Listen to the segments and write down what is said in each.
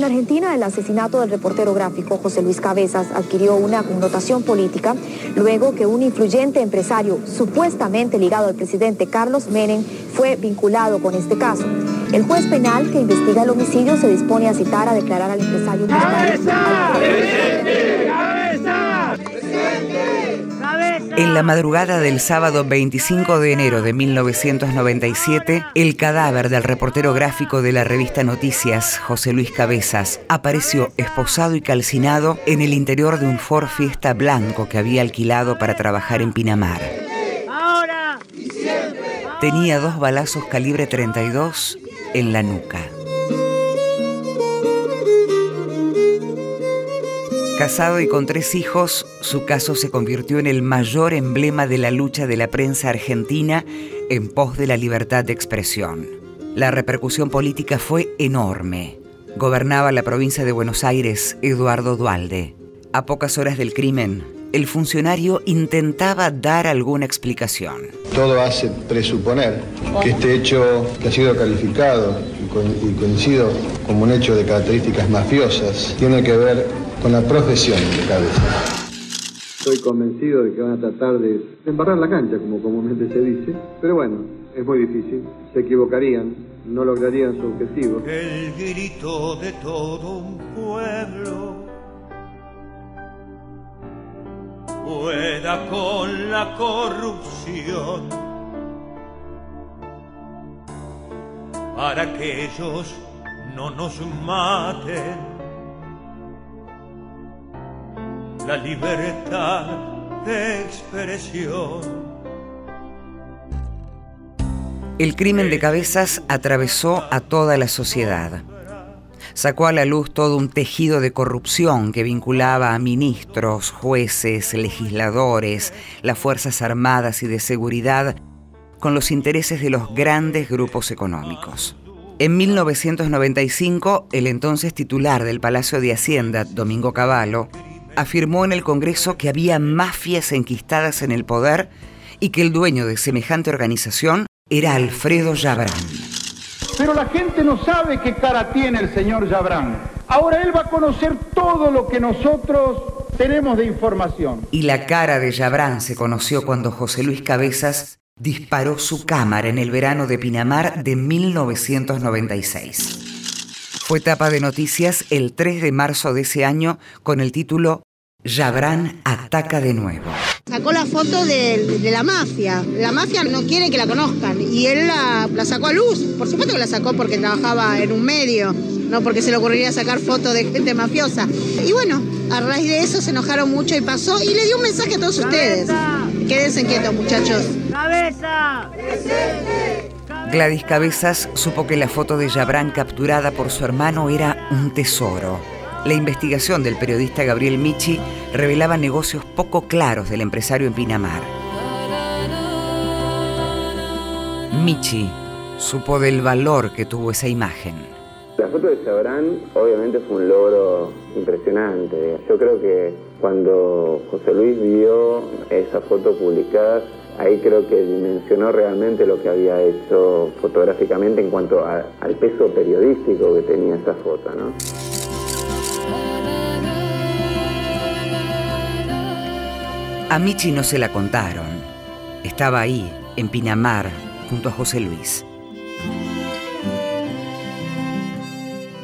En Argentina, el asesinato del reportero gráfico José Luis Cabezas adquirió una connotación política luego que un influyente empresario supuestamente ligado al presidente Carlos Menem fue vinculado con este caso. El juez penal que investiga el homicidio se dispone a citar a declarar al empresario. En la madrugada del sábado 25 de enero de 1997, el cadáver del reportero gráfico de la revista Noticias, José Luis Cabezas, apareció esposado y calcinado en el interior de un Ford Fiesta blanco que había alquilado para trabajar en Pinamar. Tenía dos balazos calibre 32 en la nuca. Casado y con tres hijos, su caso se convirtió en el mayor emblema de la lucha de la prensa argentina en pos de la libertad de expresión. La repercusión política fue enorme. Gobernaba la provincia de Buenos Aires Eduardo Dualde. A pocas horas del crimen, el funcionario intentaba dar alguna explicación. Todo hace presuponer que este hecho que ha sido calificado y coincido como un hecho de características mafiosas tiene que ver con la profesión de cabeza. Estoy convencido de que van a tratar de embarrar la cancha, como comúnmente se dice, pero bueno, es muy difícil. Se equivocarían, no lograrían su objetivo. El grito de todo un pueblo pueda con la corrupción para que ellos no nos maten la libertad de expresión. El crimen de cabezas atravesó a toda la sociedad. Sacó a la luz todo un tejido de corrupción que vinculaba a ministros, jueces, legisladores, las Fuerzas Armadas y de Seguridad con los intereses de los grandes grupos económicos. En 1995, el entonces titular del Palacio de Hacienda, Domingo Cavallo, afirmó en el Congreso que había mafias enquistadas en el poder y que el dueño de semejante organización era Alfredo Yabrán. Pero la gente no sabe qué cara tiene el señor Yabrán. Ahora él va a conocer todo lo que nosotros tenemos de información. Y la cara de Yabrán se conoció cuando José Luis Cabezas disparó su cámara en el verano de Pinamar de 1996. Fue tapa de noticias el 3 de marzo de ese año con el título Yabrán ataca de nuevo. Sacó la foto de, la mafia. La mafia no quiere que la conozcan y él la, sacó a luz. Por supuesto que la sacó porque trabajaba en un medio, no porque se le ocurriría sacar fotos de gente mafiosa. Y bueno, a raíz de eso se enojaron mucho y pasó y le dio un mensaje a todos ustedes. Quédense quietos, muchachos. ¡Cabeza! Gladys Cabezas supo que la foto de Yabrán capturada por su hermano era un tesoro la investigación del periodista Gabriel Michi revelaba negocios poco claros del empresario en Pinamar. Michi supo del valor que tuvo esa imagen. La foto de Sabrán obviamente fue un logro impresionante. Yo creo que cuando José Luis vio esa foto publicada, ahí creo que dimensionó realmente lo que había hecho fotográficamente en cuanto al peso periodístico que tenía esa foto. ¿no? A Michi no se la contaron. Estaba ahí, en Pinamar, junto a José Luis.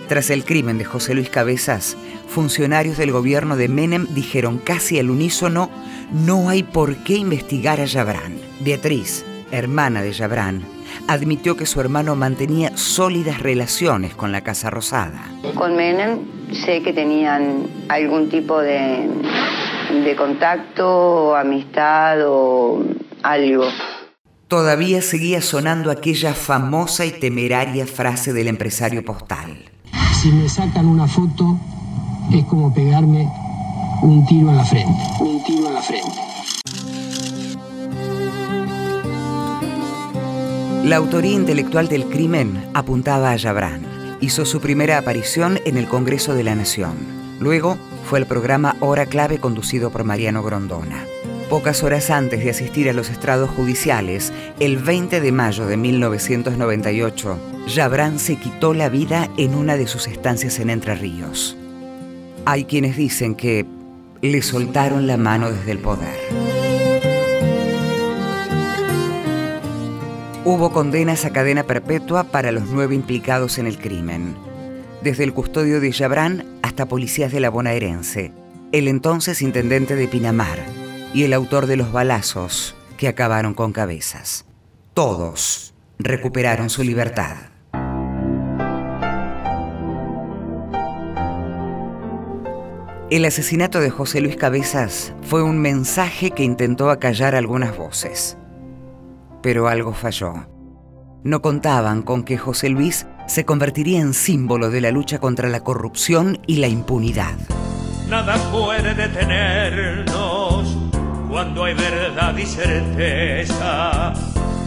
Tras el crimen de José Luis Cabezas, funcionarios del gobierno de Menem dijeron casi al unísono, no hay por qué investigar a Yabrán. Beatriz, hermana de Yabrán, admitió que su hermano mantenía sólidas relaciones con la Casa Rosada. Con Menem sé que tenían algún tipo de de contacto, amistad o algo. Todavía seguía sonando aquella famosa y temeraria frase del empresario postal. Si me sacan una foto, es como pegarme un tiro en la frente. Un tiro en la frente. La autoría intelectual del crimen apuntaba a Yabrán. Hizo su primera aparición en el Congreso de la Nación. Luego fue el programa Hora Clave conducido por Mariano Grondona. Pocas horas antes de asistir a los estrados judiciales, el 20 de mayo de 1998, Jabrán se quitó la vida en una de sus estancias en Entre Ríos. Hay quienes dicen que le soltaron la mano desde el poder. Hubo condenas a cadena perpetua para los nueve implicados en el crimen, desde el custodio de Jabrán hasta policías de la bonaerense, el entonces intendente de Pinamar, y el autor de los balazos que acabaron con cabezas. Todos recuperaron su libertad. El asesinato de José Luis Cabezas fue un mensaje que intentó acallar algunas voces. Pero algo falló. No contaban con que José Luis se convertiría en símbolo de la lucha contra la corrupción y la impunidad. Nada puede detenernos cuando hay verdad y certeza,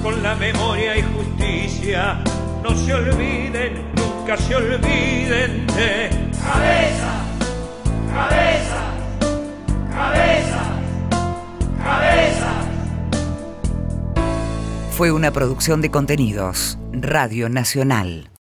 con la memoria y justicia, no se olviden, nunca se olviden de cabeza, cabeza, cabeza, cabeza. Fue una producción de contenidos, Radio Nacional.